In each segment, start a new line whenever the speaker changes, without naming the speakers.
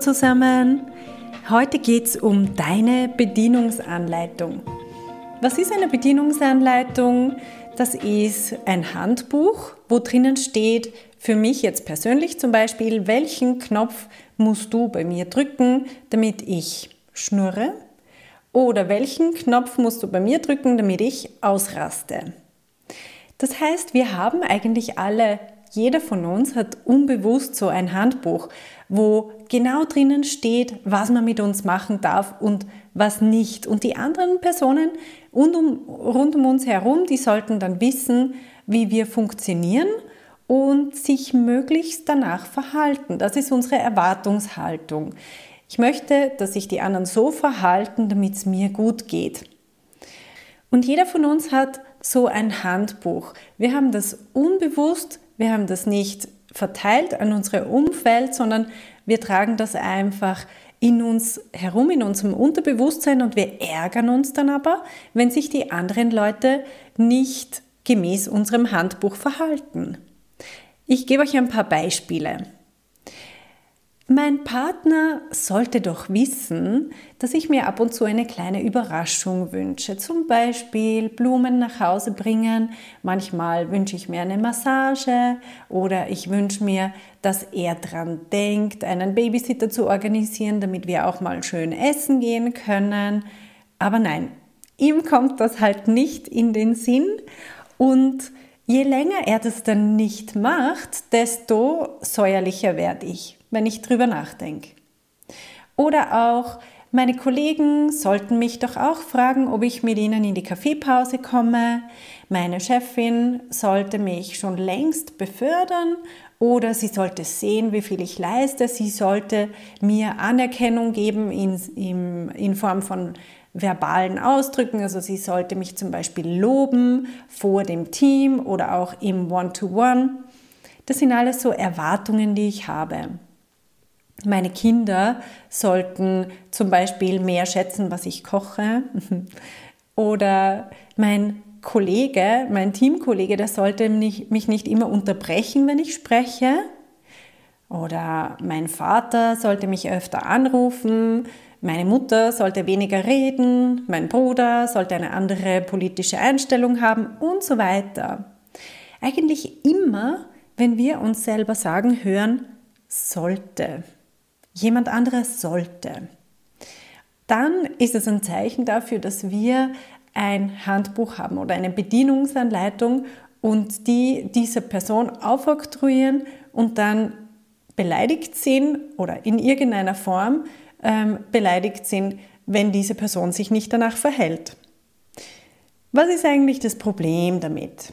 Zusammen! Heute geht es um deine Bedienungsanleitung. Was ist eine Bedienungsanleitung? Das ist ein Handbuch, wo drinnen steht, für mich jetzt persönlich zum Beispiel, welchen Knopf musst du bei mir drücken, damit ich schnurre? Oder welchen Knopf musst du bei mir drücken, damit ich ausraste? Das heißt, wir haben eigentlich alle jeder von uns hat unbewusst so ein Handbuch, wo genau drinnen steht, was man mit uns machen darf und was nicht. Und die anderen Personen rund um, rund um uns herum, die sollten dann wissen, wie wir funktionieren und sich möglichst danach verhalten. Das ist unsere Erwartungshaltung. Ich möchte, dass sich die anderen so verhalten, damit es mir gut geht. Und jeder von uns hat so ein Handbuch. Wir haben das unbewusst wir haben das nicht verteilt an unsere Umfeld, sondern wir tragen das einfach in uns herum, in unserem Unterbewusstsein und wir ärgern uns dann aber, wenn sich die anderen Leute nicht gemäß unserem Handbuch verhalten. Ich gebe euch ein paar Beispiele. Mein Partner sollte doch wissen, dass ich mir ab und zu eine kleine Überraschung wünsche. Zum Beispiel Blumen nach Hause bringen. Manchmal wünsche ich mir eine Massage oder ich wünsche mir, dass er dran denkt, einen Babysitter zu organisieren, damit wir auch mal schön essen gehen können. Aber nein, ihm kommt das halt nicht in den Sinn und je länger er das dann nicht macht, desto säuerlicher werde ich wenn ich drüber nachdenke. Oder auch, meine Kollegen sollten mich doch auch fragen, ob ich mit ihnen in die Kaffeepause komme. Meine Chefin sollte mich schon längst befördern oder sie sollte sehen, wie viel ich leiste. Sie sollte mir Anerkennung geben in, in, in Form von verbalen Ausdrücken. Also sie sollte mich zum Beispiel loben vor dem Team oder auch im One-to-One. -One. Das sind alles so Erwartungen, die ich habe. Meine Kinder sollten zum Beispiel mehr schätzen, was ich koche. Oder mein Kollege, mein Teamkollege, der sollte mich nicht immer unterbrechen, wenn ich spreche. Oder mein Vater sollte mich öfter anrufen. Meine Mutter sollte weniger reden. Mein Bruder sollte eine andere politische Einstellung haben und so weiter. Eigentlich immer, wenn wir uns selber sagen hören, sollte jemand anderes sollte, dann ist es ein Zeichen dafür, dass wir ein Handbuch haben oder eine Bedienungsanleitung und die diese Person aufoktroyieren und dann beleidigt sind oder in irgendeiner Form ähm, beleidigt sind, wenn diese Person sich nicht danach verhält. Was ist eigentlich das Problem damit?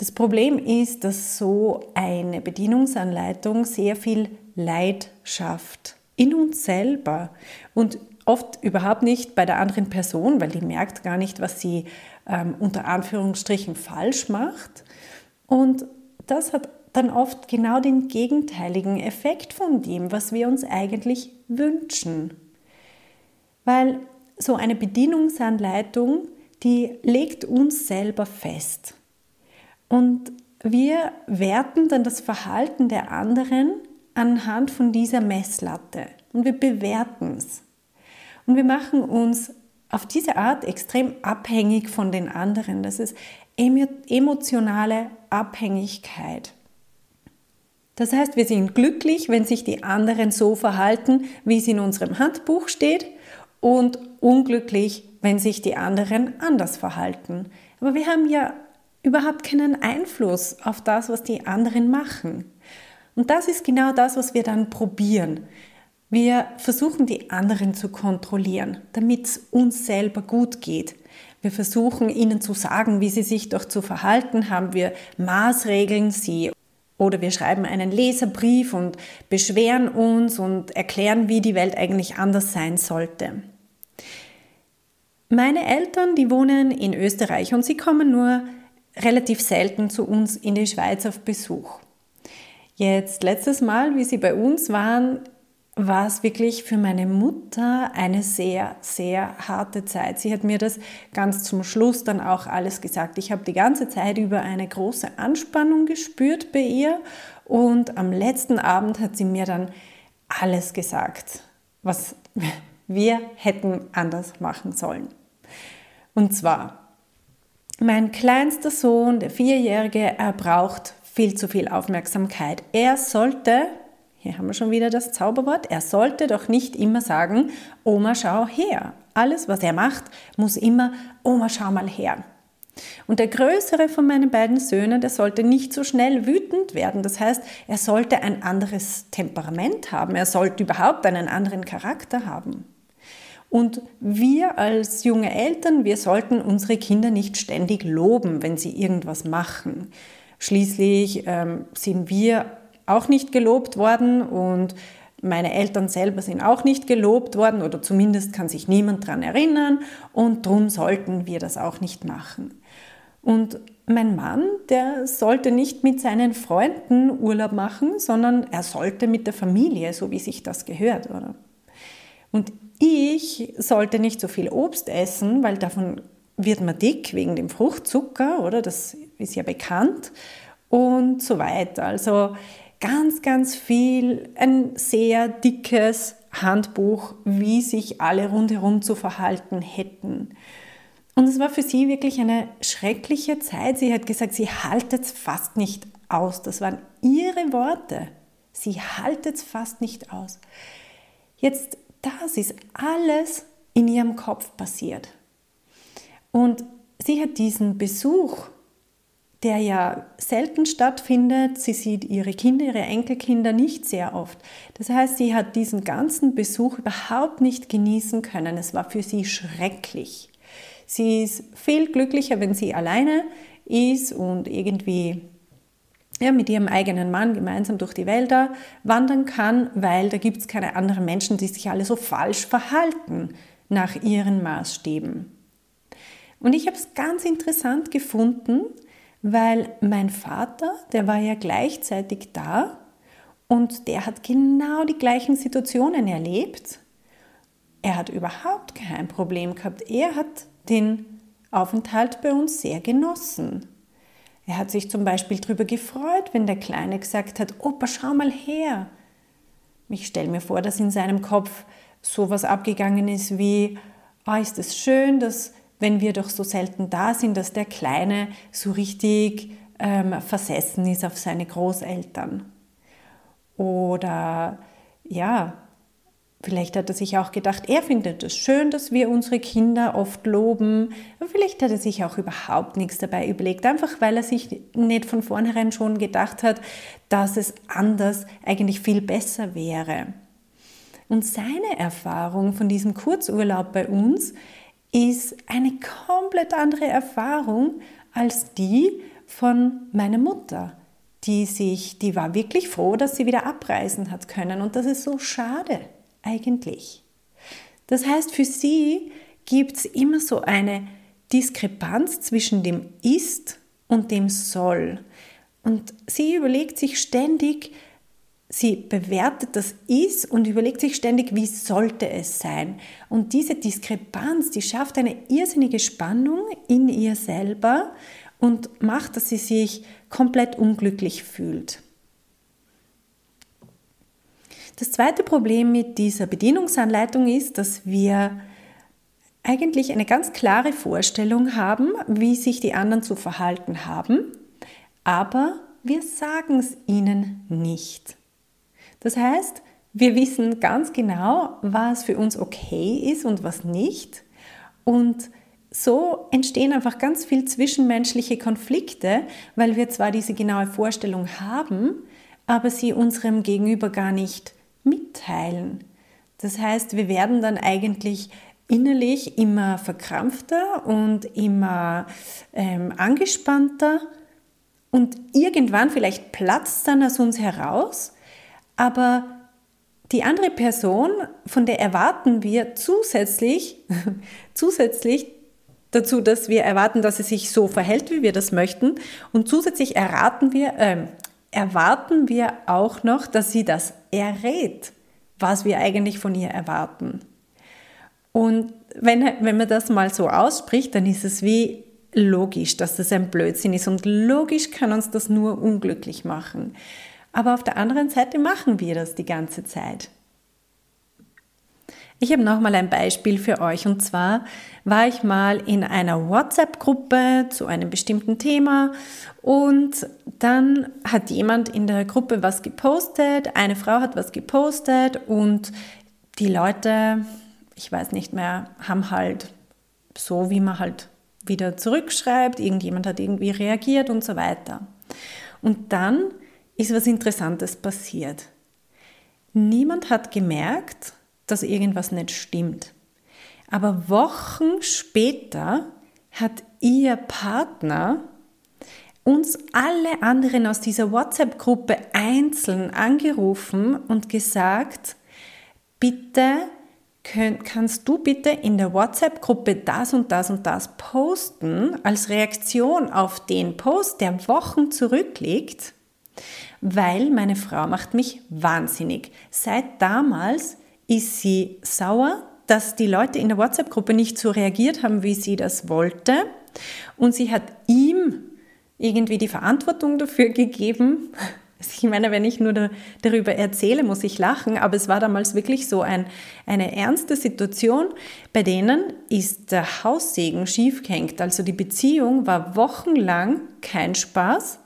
Das Problem ist, dass so eine Bedienungsanleitung sehr viel Leid schafft in uns selber und oft überhaupt nicht bei der anderen Person, weil die merkt gar nicht, was sie ähm, unter Anführungsstrichen falsch macht. Und das hat dann oft genau den gegenteiligen Effekt von dem, was wir uns eigentlich wünschen. Weil so eine Bedienungsanleitung, die legt uns selber fest. Und wir werten dann das Verhalten der anderen anhand von dieser Messlatte und wir bewerten es. Und wir machen uns auf diese Art extrem abhängig von den anderen. Das ist emotionale Abhängigkeit. Das heißt, wir sind glücklich, wenn sich die anderen so verhalten, wie es in unserem Handbuch steht, und unglücklich, wenn sich die anderen anders verhalten. Aber wir haben ja überhaupt keinen Einfluss auf das, was die anderen machen. Und das ist genau das, was wir dann probieren. Wir versuchen die anderen zu kontrollieren, damit es uns selber gut geht. Wir versuchen ihnen zu sagen, wie sie sich doch zu verhalten haben. Wir Maßregeln sie oder wir schreiben einen Leserbrief und beschweren uns und erklären, wie die Welt eigentlich anders sein sollte. Meine Eltern, die wohnen in Österreich und sie kommen nur relativ selten zu uns in die Schweiz auf Besuch. Jetzt letztes Mal, wie sie bei uns waren, war es wirklich für meine Mutter eine sehr, sehr harte Zeit. Sie hat mir das ganz zum Schluss dann auch alles gesagt. Ich habe die ganze Zeit über eine große Anspannung gespürt bei ihr und am letzten Abend hat sie mir dann alles gesagt, was wir hätten anders machen sollen. Und zwar, mein kleinster Sohn, der Vierjährige, er braucht viel zu viel Aufmerksamkeit. Er sollte, hier haben wir schon wieder das Zauberwort, er sollte doch nicht immer sagen, Oma, schau her. Alles, was er macht, muss immer, Oma, schau mal her. Und der größere von meinen beiden Söhnen, der sollte nicht so schnell wütend werden. Das heißt, er sollte ein anderes Temperament haben. Er sollte überhaupt einen anderen Charakter haben. Und wir als junge Eltern, wir sollten unsere Kinder nicht ständig loben, wenn sie irgendwas machen. Schließlich ähm, sind wir auch nicht gelobt worden und meine Eltern selber sind auch nicht gelobt worden oder zumindest kann sich niemand daran erinnern und darum sollten wir das auch nicht machen. Und mein Mann, der sollte nicht mit seinen Freunden Urlaub machen, sondern er sollte mit der Familie, so wie sich das gehört. Oder? Und ich sollte nicht so viel Obst essen, weil davon wird man dick wegen dem Fruchtzucker, oder? Das ist ja bekannt. Und so weiter. Also ganz, ganz viel, ein sehr dickes Handbuch, wie sich alle rundherum zu verhalten hätten. Und es war für sie wirklich eine schreckliche Zeit. Sie hat gesagt, sie haltet es fast nicht aus. Das waren ihre Worte. Sie haltet es fast nicht aus. Jetzt das ist alles in ihrem Kopf passiert. Und sie hat diesen Besuch, der ja selten stattfindet, sie sieht ihre Kinder, ihre Enkelkinder nicht sehr oft. Das heißt, sie hat diesen ganzen Besuch überhaupt nicht genießen können. Es war für sie schrecklich. Sie ist viel glücklicher, wenn sie alleine ist und irgendwie ja, mit ihrem eigenen Mann gemeinsam durch die Wälder wandern kann, weil da gibt es keine anderen Menschen, die sich alle so falsch verhalten nach ihren Maßstäben. Und ich habe es ganz interessant gefunden, weil mein Vater, der war ja gleichzeitig da und der hat genau die gleichen Situationen erlebt. Er hat überhaupt kein Problem gehabt. Er hat den Aufenthalt bei uns sehr genossen. Er hat sich zum Beispiel darüber gefreut, wenn der Kleine gesagt hat, Opa, schau mal her. Ich stelle mir vor, dass in seinem Kopf sowas abgegangen ist wie, oh, ist es schön, dass wenn wir doch so selten da sind, dass der Kleine so richtig ähm, versessen ist auf seine Großeltern. Oder ja, Vielleicht hat er sich auch gedacht, er findet es schön, dass wir unsere Kinder oft loben. vielleicht hat er sich auch überhaupt nichts dabei überlegt, einfach weil er sich nicht von vornherein schon gedacht hat, dass es anders eigentlich viel besser wäre. Und seine Erfahrung von diesem Kurzurlaub bei uns ist eine komplett andere Erfahrung als die von meiner Mutter. Die sich, die war wirklich froh, dass sie wieder abreisen hat können und das ist so schade eigentlich? Das heißt, für sie gibt es immer so eine Diskrepanz zwischen dem Ist und dem Soll. Und sie überlegt sich ständig, sie bewertet das Ist und überlegt sich ständig, wie sollte es sein. Und diese Diskrepanz, die schafft eine irrsinnige Spannung in ihr selber und macht, dass sie sich komplett unglücklich fühlt. Das zweite Problem mit dieser Bedienungsanleitung ist, dass wir eigentlich eine ganz klare Vorstellung haben, wie sich die anderen zu verhalten haben, aber wir sagen es ihnen nicht. Das heißt, wir wissen ganz genau, was für uns okay ist und was nicht. Und so entstehen einfach ganz viel zwischenmenschliche Konflikte, weil wir zwar diese genaue Vorstellung haben, aber sie unserem Gegenüber gar nicht mitteilen. Das heißt, wir werden dann eigentlich innerlich immer verkrampfter und immer ähm, angespannter und irgendwann vielleicht platzt dann aus uns heraus, aber die andere Person, von der erwarten wir zusätzlich, zusätzlich dazu, dass wir erwarten, dass sie sich so verhält, wie wir das möchten, und zusätzlich erraten wir, äh, erwarten wir auch noch, dass sie das errät, was wir eigentlich von ihr erwarten. Und wenn, wenn man das mal so ausspricht, dann ist es wie logisch, dass das ein Blödsinn ist und logisch kann uns das nur unglücklich machen. Aber auf der anderen Seite machen wir das die ganze Zeit. Ich habe nochmal ein Beispiel für euch und zwar war ich mal in einer WhatsApp-Gruppe zu einem bestimmten Thema und dann hat jemand in der Gruppe was gepostet, eine Frau hat was gepostet und die Leute, ich weiß nicht mehr, haben halt so, wie man halt wieder zurückschreibt, irgendjemand hat irgendwie reagiert und so weiter. Und dann ist was Interessantes passiert. Niemand hat gemerkt, dass irgendwas nicht stimmt. Aber Wochen später hat ihr Partner uns alle anderen aus dieser WhatsApp-Gruppe einzeln angerufen und gesagt, bitte kannst du bitte in der WhatsApp-Gruppe das und das und das posten als Reaktion auf den Post, der Wochen zurückliegt, weil meine Frau macht mich wahnsinnig. Seit damals ist sie sauer, dass die Leute in der WhatsApp-Gruppe nicht so reagiert haben, wie sie das wollte. Und sie hat ihm irgendwie die Verantwortung dafür gegeben. Ich meine, wenn ich nur da, darüber erzähle, muss ich lachen, aber es war damals wirklich so ein, eine ernste Situation, bei denen ist der Haussegen schief gehängt. Also die Beziehung war wochenlang kein Spaß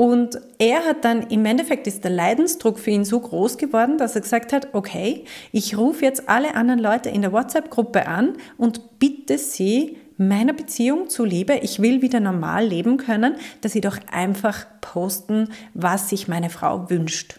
und er hat dann, im Endeffekt ist der Leidensdruck für ihn so groß geworden, dass er gesagt hat, okay, ich rufe jetzt alle anderen Leute in der WhatsApp-Gruppe an und bitte sie, meiner Beziehung zuliebe, ich will wieder normal leben können, dass sie doch einfach posten, was sich meine Frau wünscht.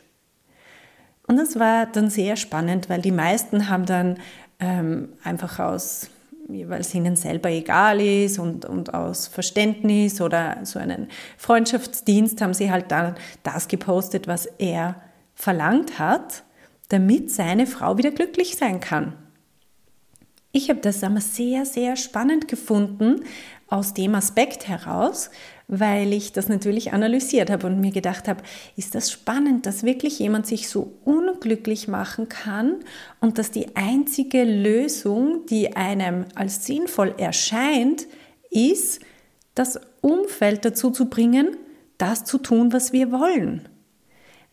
Und das war dann sehr spannend, weil die meisten haben dann ähm, einfach aus weil es ihnen selber egal ist und, und aus Verständnis oder so einen Freundschaftsdienst haben sie halt dann das gepostet, was er verlangt hat, damit seine Frau wieder glücklich sein kann. Ich habe das aber sehr, sehr spannend gefunden aus dem Aspekt heraus, weil ich das natürlich analysiert habe und mir gedacht habe, ist das spannend, dass wirklich jemand sich so unglücklich machen kann und dass die einzige Lösung, die einem als sinnvoll erscheint, ist, das Umfeld dazu zu bringen, das zu tun, was wir wollen.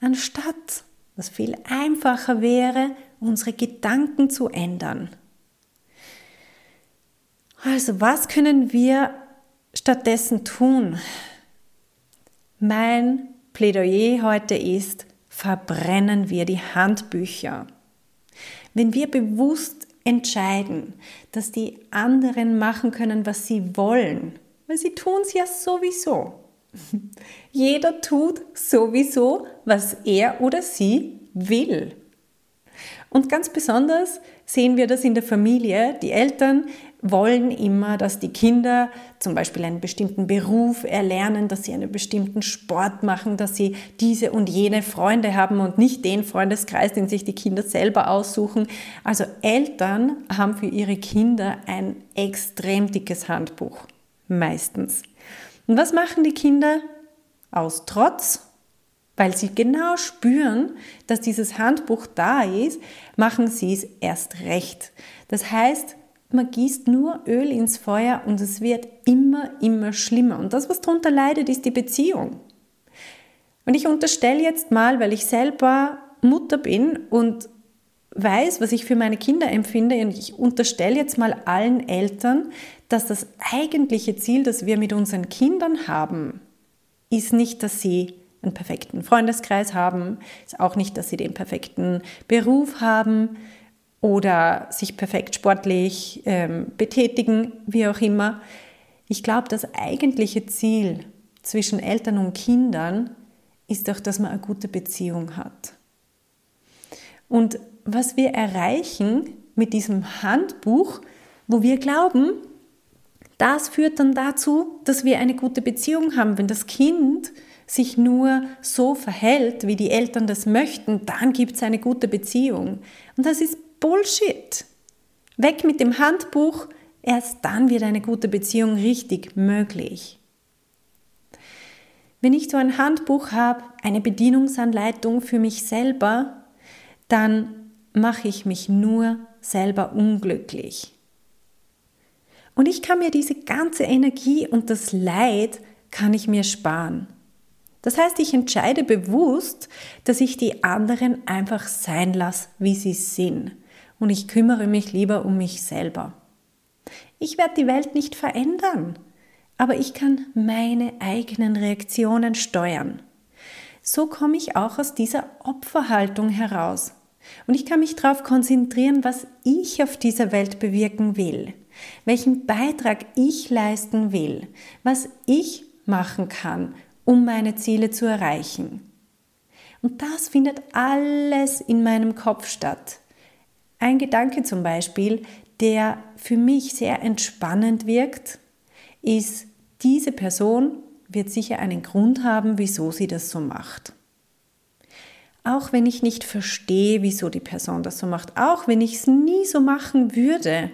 Anstatt, was viel einfacher wäre, unsere Gedanken zu ändern. Also was können wir stattdessen tun? Mein Plädoyer heute ist, verbrennen wir die Handbücher. Wenn wir bewusst entscheiden, dass die anderen machen können, was sie wollen, weil sie tun es ja sowieso. Jeder tut sowieso, was er oder sie will. Und ganz besonders sehen wir das in der Familie. Die Eltern wollen immer, dass die Kinder zum Beispiel einen bestimmten Beruf erlernen, dass sie einen bestimmten Sport machen, dass sie diese und jene Freunde haben und nicht den Freundeskreis, den sich die Kinder selber aussuchen. Also Eltern haben für ihre Kinder ein extrem dickes Handbuch, meistens. Und was machen die Kinder? Aus Trotz weil sie genau spüren, dass dieses Handbuch da ist, machen sie es erst recht. Das heißt, man gießt nur Öl ins Feuer und es wird immer, immer schlimmer. Und das, was darunter leidet, ist die Beziehung. Und ich unterstelle jetzt mal, weil ich selber Mutter bin und weiß, was ich für meine Kinder empfinde, und ich unterstelle jetzt mal allen Eltern, dass das eigentliche Ziel, das wir mit unseren Kindern haben, ist nicht, dass sie einen perfekten Freundeskreis haben, ist auch nicht, dass sie den perfekten Beruf haben, oder sich perfekt sportlich ähm, betätigen, wie auch immer. Ich glaube, das eigentliche Ziel zwischen Eltern und Kindern ist doch, dass man eine gute Beziehung hat. Und was wir erreichen, mit diesem Handbuch, wo wir glauben, das führt dann dazu, dass wir eine gute Beziehung haben. Wenn das Kind sich nur so verhält, wie die Eltern das möchten, dann gibt es eine gute Beziehung. Und das ist Bullshit. Weg mit dem Handbuch, erst dann wird eine gute Beziehung richtig möglich. Wenn ich so ein Handbuch habe, eine Bedienungsanleitung für mich selber, dann mache ich mich nur selber unglücklich. Und ich kann mir diese ganze Energie und das Leid kann ich mir sparen. Das heißt, ich entscheide bewusst, dass ich die anderen einfach sein lasse, wie sie sind. Und ich kümmere mich lieber um mich selber. Ich werde die Welt nicht verändern, aber ich kann meine eigenen Reaktionen steuern. So komme ich auch aus dieser Opferhaltung heraus. Und ich kann mich darauf konzentrieren, was ich auf dieser Welt bewirken will welchen Beitrag ich leisten will, was ich machen kann, um meine Ziele zu erreichen. Und das findet alles in meinem Kopf statt. Ein Gedanke zum Beispiel, der für mich sehr entspannend wirkt, ist, diese Person wird sicher einen Grund haben, wieso sie das so macht. Auch wenn ich nicht verstehe, wieso die Person das so macht, auch wenn ich es nie so machen würde,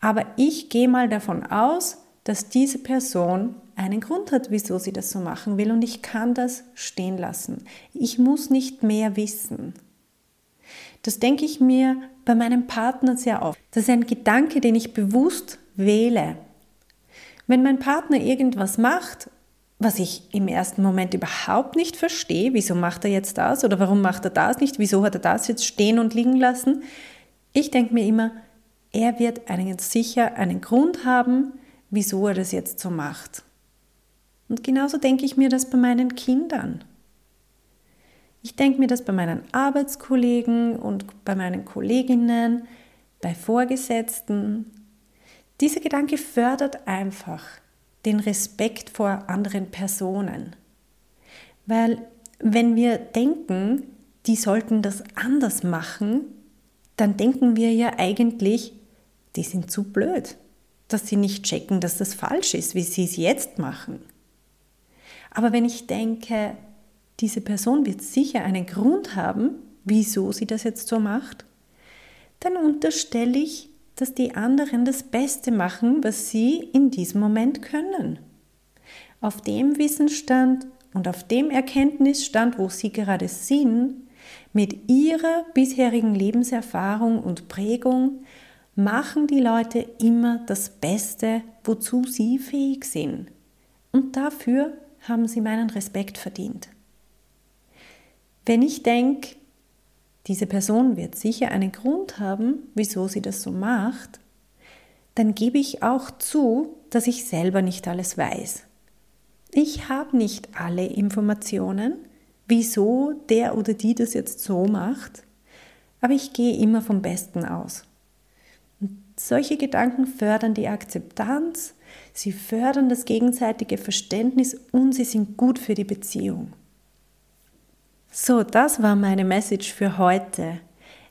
aber ich gehe mal davon aus, dass diese Person einen Grund hat, wieso sie das so machen will und ich kann das stehen lassen. Ich muss nicht mehr wissen. Das denke ich mir bei meinem Partner sehr oft. Das ist ein Gedanke, den ich bewusst wähle. Wenn mein Partner irgendwas macht, was ich im ersten Moment überhaupt nicht verstehe, wieso macht er jetzt das oder warum macht er das nicht, wieso hat er das jetzt stehen und liegen lassen, ich denke mir immer, er wird einen, sicher einen Grund haben, wieso er das jetzt so macht. Und genauso denke ich mir das bei meinen Kindern. Ich denke mir das bei meinen Arbeitskollegen und bei meinen Kolleginnen, bei Vorgesetzten. Dieser Gedanke fördert einfach den Respekt vor anderen Personen. Weil wenn wir denken, die sollten das anders machen, dann denken wir ja eigentlich, die sind zu blöd, dass sie nicht checken, dass das falsch ist, wie sie es jetzt machen. Aber wenn ich denke, diese Person wird sicher einen Grund haben, wieso sie das jetzt so macht, dann unterstelle ich, dass die anderen das Beste machen, was sie in diesem Moment können. Auf dem Wissensstand und auf dem Erkenntnisstand, wo sie gerade sind, mit ihrer bisherigen Lebenserfahrung und Prägung machen die Leute immer das Beste, wozu sie fähig sind. Und dafür haben sie meinen Respekt verdient. Wenn ich denke, diese Person wird sicher einen Grund haben, wieso sie das so macht, dann gebe ich auch zu, dass ich selber nicht alles weiß. Ich habe nicht alle Informationen, wieso der oder die das jetzt so macht, aber ich gehe immer vom Besten aus. Solche Gedanken fördern die Akzeptanz, sie fördern das gegenseitige Verständnis und sie sind gut für die Beziehung. So, das war meine Message für heute.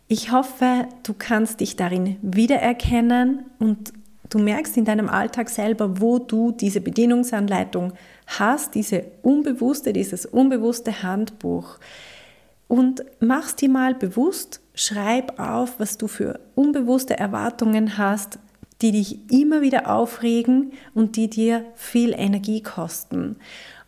Ich hoffe, du kannst dich darin wiedererkennen und du merkst in deinem Alltag selber, wo du diese Bedienungsanleitung hast, diese unbewusste, dieses unbewusste Handbuch. Und machst dir mal bewusst, Schreib auf, was du für unbewusste Erwartungen hast, die dich immer wieder aufregen und die dir viel Energie kosten.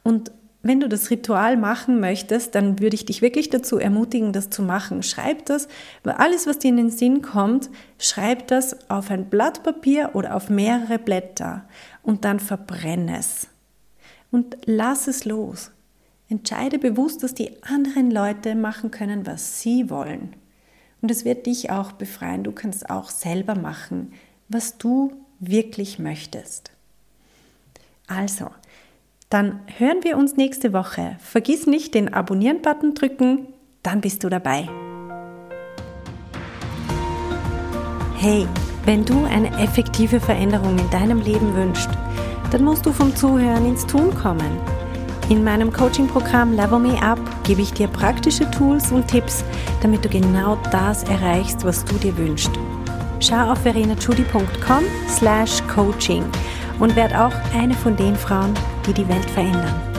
Und wenn du das Ritual machen möchtest, dann würde ich dich wirklich dazu ermutigen, das zu machen. Schreib das, weil alles, was dir in den Sinn kommt, schreib das auf ein Blatt Papier oder auf mehrere Blätter und dann verbrenne es. Und lass es los. Entscheide bewusst, dass die anderen Leute machen können, was sie wollen. Und es wird dich auch befreien. Du kannst auch selber machen, was du wirklich möchtest. Also, dann hören wir uns nächste Woche. Vergiss nicht den Abonnieren-Button drücken, dann bist du dabei. Hey, wenn du eine effektive Veränderung in deinem Leben wünschst, dann musst du vom Zuhören ins Tun kommen. In meinem Coaching-Programm Level Me Up gebe ich dir praktische Tools und Tipps, damit du genau das erreichst, was du dir wünschst. Schau auf verenachudi.com slash coaching und werd auch eine von den Frauen, die die Welt verändern.